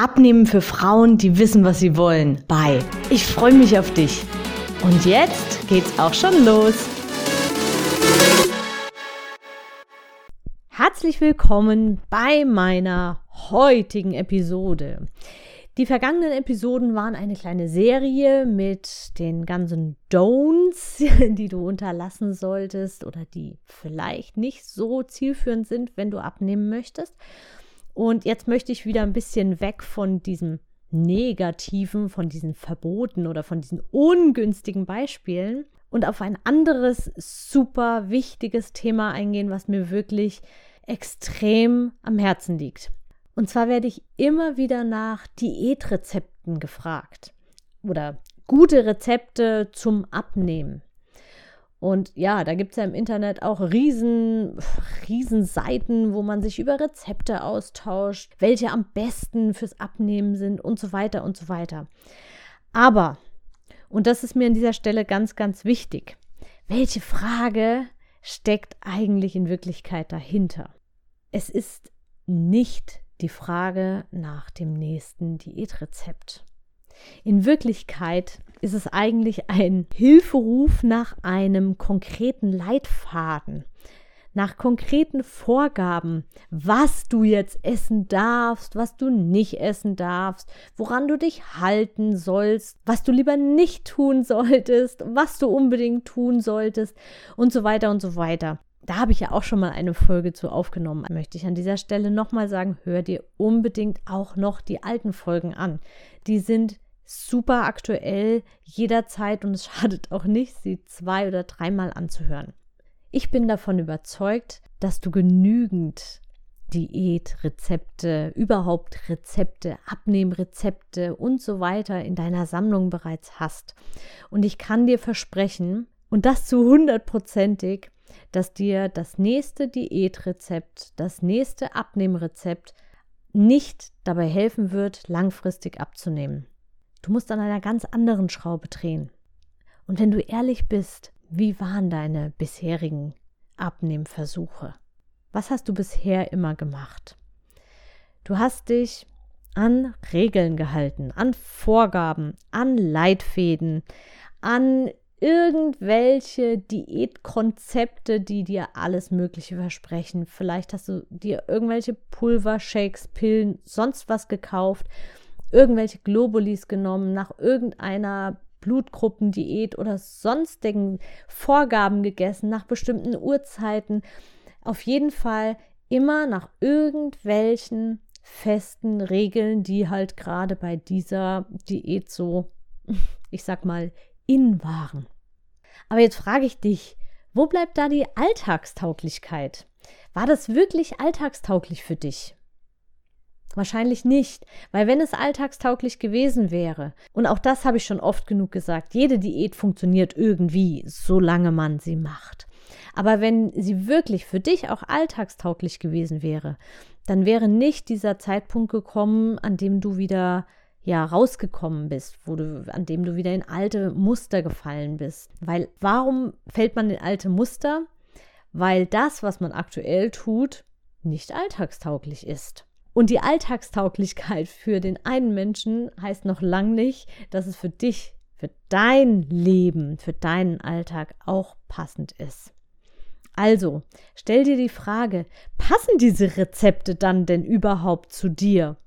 Abnehmen für Frauen, die wissen, was sie wollen, bei. Ich freue mich auf dich. Und jetzt geht's auch schon los. Herzlich willkommen bei meiner heutigen Episode. Die vergangenen Episoden waren eine kleine Serie mit den ganzen Don'ts, die du unterlassen solltest oder die vielleicht nicht so zielführend sind, wenn du abnehmen möchtest. Und jetzt möchte ich wieder ein bisschen weg von diesem Negativen, von diesen Verboten oder von diesen ungünstigen Beispielen und auf ein anderes super wichtiges Thema eingehen, was mir wirklich extrem am Herzen liegt. Und zwar werde ich immer wieder nach Diätrezepten gefragt oder gute Rezepte zum Abnehmen. Und ja, da gibt es ja im Internet auch riesen, riesen Seiten, wo man sich über Rezepte austauscht, welche am besten fürs Abnehmen sind und so weiter und so weiter. Aber, und das ist mir an dieser Stelle ganz, ganz wichtig, welche Frage steckt eigentlich in Wirklichkeit dahinter? Es ist nicht die Frage nach dem nächsten Diätrezept. In Wirklichkeit ist es eigentlich ein Hilferuf nach einem konkreten Leitfaden, nach konkreten Vorgaben, was du jetzt essen darfst, was du nicht essen darfst, woran du dich halten sollst, was du lieber nicht tun solltest, was du unbedingt tun solltest und so weiter und so weiter. Da habe ich ja auch schon mal eine Folge zu aufgenommen. Möchte ich an dieser Stelle nochmal sagen, hör dir unbedingt auch noch die alten Folgen an. Die sind super aktuell jederzeit und es schadet auch nicht, sie zwei oder dreimal anzuhören. Ich bin davon überzeugt, dass du genügend Diätrezepte, überhaupt Rezepte, Abnehmrezepte und so weiter in deiner Sammlung bereits hast. Und ich kann dir versprechen, und das zu hundertprozentig, dass dir das nächste Diätrezept, das nächste Abnehmrezept nicht dabei helfen wird, langfristig abzunehmen. Du musst an einer ganz anderen Schraube drehen. Und wenn du ehrlich bist, wie waren deine bisherigen Abnehmversuche? Was hast du bisher immer gemacht? Du hast dich an Regeln gehalten, an Vorgaben, an Leitfäden, an irgendwelche Diätkonzepte, die dir alles Mögliche versprechen. Vielleicht hast du dir irgendwelche Pulvershakes, Pillen, sonst was gekauft irgendwelche Globulis genommen, nach irgendeiner Blutgruppendiät oder sonstigen Vorgaben gegessen, nach bestimmten Uhrzeiten. Auf jeden Fall immer nach irgendwelchen festen Regeln, die halt gerade bei dieser Diät so, ich sag mal, in waren. Aber jetzt frage ich dich, wo bleibt da die Alltagstauglichkeit? War das wirklich alltagstauglich für dich? Wahrscheinlich nicht, weil wenn es alltagstauglich gewesen wäre, und auch das habe ich schon oft genug gesagt, jede Diät funktioniert irgendwie, solange man sie macht. Aber wenn sie wirklich für dich auch alltagstauglich gewesen wäre, dann wäre nicht dieser Zeitpunkt gekommen, an dem du wieder ja rausgekommen bist, wo du, an dem du wieder in alte Muster gefallen bist. Weil warum fällt man in alte Muster? Weil das, was man aktuell tut, nicht alltagstauglich ist. Und die Alltagstauglichkeit für den einen Menschen heißt noch lang nicht, dass es für dich, für dein Leben, für deinen Alltag auch passend ist. Also, stell dir die Frage, passen diese Rezepte dann denn überhaupt zu dir?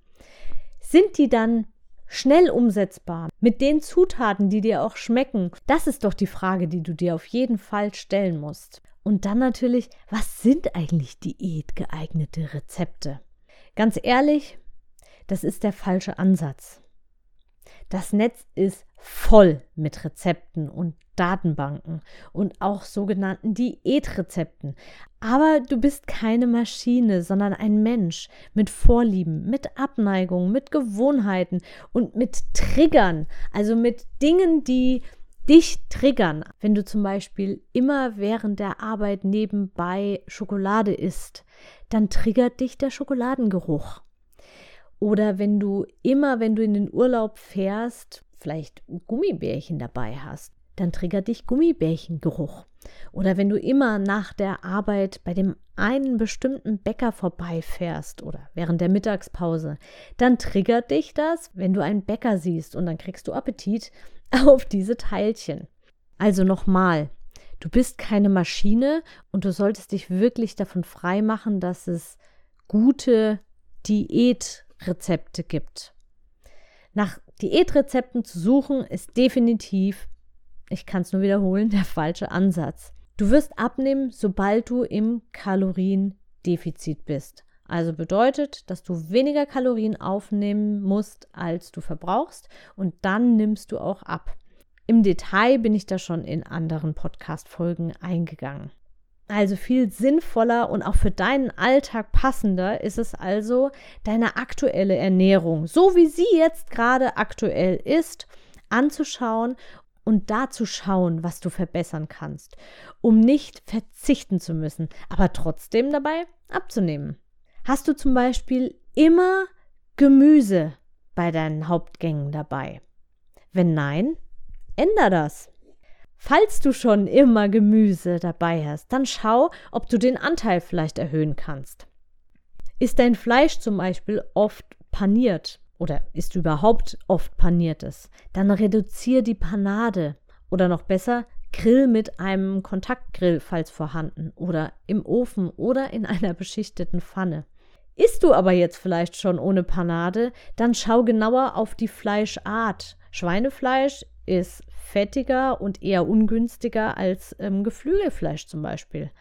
Sind die dann schnell umsetzbar mit den Zutaten, die dir auch schmecken? Das ist doch die Frage, die du dir auf jeden Fall stellen musst. Und dann natürlich, was sind eigentlich diätgeeignete Rezepte? Ganz ehrlich, das ist der falsche Ansatz. Das Netz ist voll mit Rezepten und Datenbanken und auch sogenannten Diätrezepten. Aber du bist keine Maschine, sondern ein Mensch mit Vorlieben, mit Abneigungen, mit Gewohnheiten und mit Triggern, also mit Dingen, die dich triggern. Wenn du zum Beispiel immer während der Arbeit nebenbei Schokolade isst, dann triggert dich der Schokoladengeruch. Oder wenn du immer, wenn du in den Urlaub fährst, vielleicht Gummibärchen dabei hast, dann triggert dich Gummibärchengeruch. Oder wenn du immer nach der Arbeit bei dem einen bestimmten Bäcker vorbeifährst oder während der Mittagspause, dann triggert dich das, wenn du einen Bäcker siehst und dann kriegst du Appetit auf diese Teilchen. Also nochmal, du bist keine Maschine und du solltest dich wirklich davon frei machen, dass es gute Diätrezepte gibt. Nach Diätrezepten zu suchen ist definitiv ich kann es nur wiederholen, der falsche Ansatz. Du wirst abnehmen, sobald du im Kaloriendefizit bist. Also bedeutet, dass du weniger Kalorien aufnehmen musst, als du verbrauchst und dann nimmst du auch ab. Im Detail bin ich da schon in anderen Podcast-Folgen eingegangen. Also viel sinnvoller und auch für deinen Alltag passender ist es also, deine aktuelle Ernährung, so wie sie jetzt gerade aktuell ist, anzuschauen und da zu schauen, was du verbessern kannst, um nicht verzichten zu müssen, aber trotzdem dabei abzunehmen. Hast du zum Beispiel immer Gemüse bei deinen Hauptgängen dabei? Wenn nein, änder das. Falls du schon immer Gemüse dabei hast, dann schau, ob du den Anteil vielleicht erhöhen kannst. Ist dein Fleisch zum Beispiel oft paniert, oder ist überhaupt oft paniertes, dann reduziere die Panade oder noch besser, grill mit einem Kontaktgrill, falls vorhanden, oder im Ofen oder in einer beschichteten Pfanne. Isst du aber jetzt vielleicht schon ohne Panade, dann schau genauer auf die Fleischart. Schweinefleisch ist fettiger und eher ungünstiger als ähm, Geflügelfleisch zum Beispiel.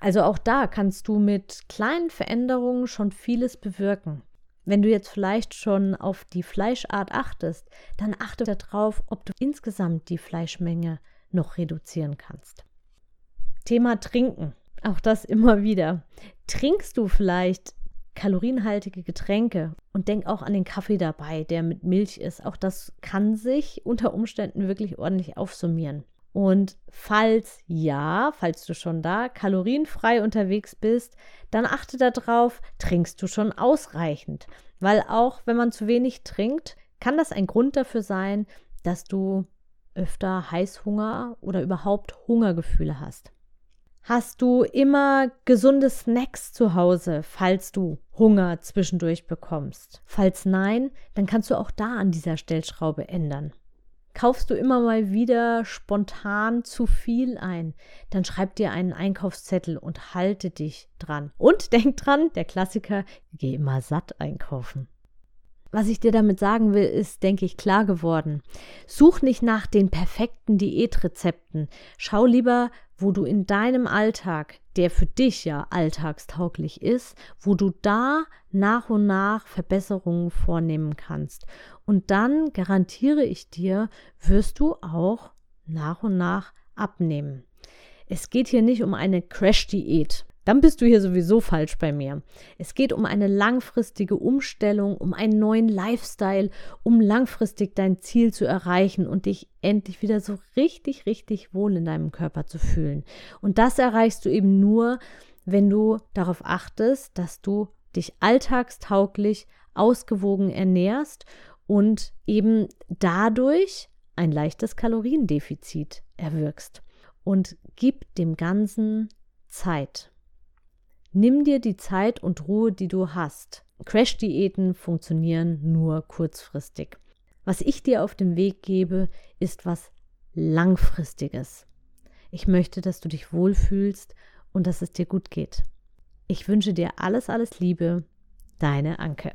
Also auch da kannst du mit kleinen Veränderungen schon vieles bewirken. Wenn du jetzt vielleicht schon auf die Fleischart achtest, dann achte darauf, ob du insgesamt die Fleischmenge noch reduzieren kannst. Thema Trinken. Auch das immer wieder. Trinkst du vielleicht kalorienhaltige Getränke und denk auch an den Kaffee dabei, der mit Milch ist. Auch das kann sich unter Umständen wirklich ordentlich aufsummieren. Und falls ja, falls du schon da kalorienfrei unterwegs bist, dann achte darauf, trinkst du schon ausreichend. Weil auch wenn man zu wenig trinkt, kann das ein Grund dafür sein, dass du öfter Heißhunger oder überhaupt Hungergefühle hast. Hast du immer gesunde Snacks zu Hause, falls du Hunger zwischendurch bekommst? Falls nein, dann kannst du auch da an dieser Stellschraube ändern. Kaufst du immer mal wieder spontan zu viel ein, dann schreib dir einen Einkaufszettel und halte dich dran. Und denk dran, der Klassiker, geh immer satt einkaufen. Was ich dir damit sagen will, ist, denke ich, klar geworden. Such nicht nach den perfekten Diätrezepten. Schau lieber, wo du in deinem Alltag, der für dich ja alltagstauglich ist, wo du da nach und nach Verbesserungen vornehmen kannst. Und dann garantiere ich dir, wirst du auch nach und nach abnehmen. Es geht hier nicht um eine Crash-Diät dann bist du hier sowieso falsch bei mir. Es geht um eine langfristige Umstellung, um einen neuen Lifestyle, um langfristig dein Ziel zu erreichen und dich endlich wieder so richtig, richtig wohl in deinem Körper zu fühlen. Und das erreichst du eben nur, wenn du darauf achtest, dass du dich alltagstauglich, ausgewogen ernährst und eben dadurch ein leichtes Kaloriendefizit erwirkst. Und gib dem Ganzen Zeit. Nimm dir die Zeit und Ruhe, die du hast. Crash-Diäten funktionieren nur kurzfristig. Was ich dir auf den Weg gebe, ist was Langfristiges. Ich möchte, dass du dich wohlfühlst und dass es dir gut geht. Ich wünsche dir alles, alles Liebe. Deine Anke.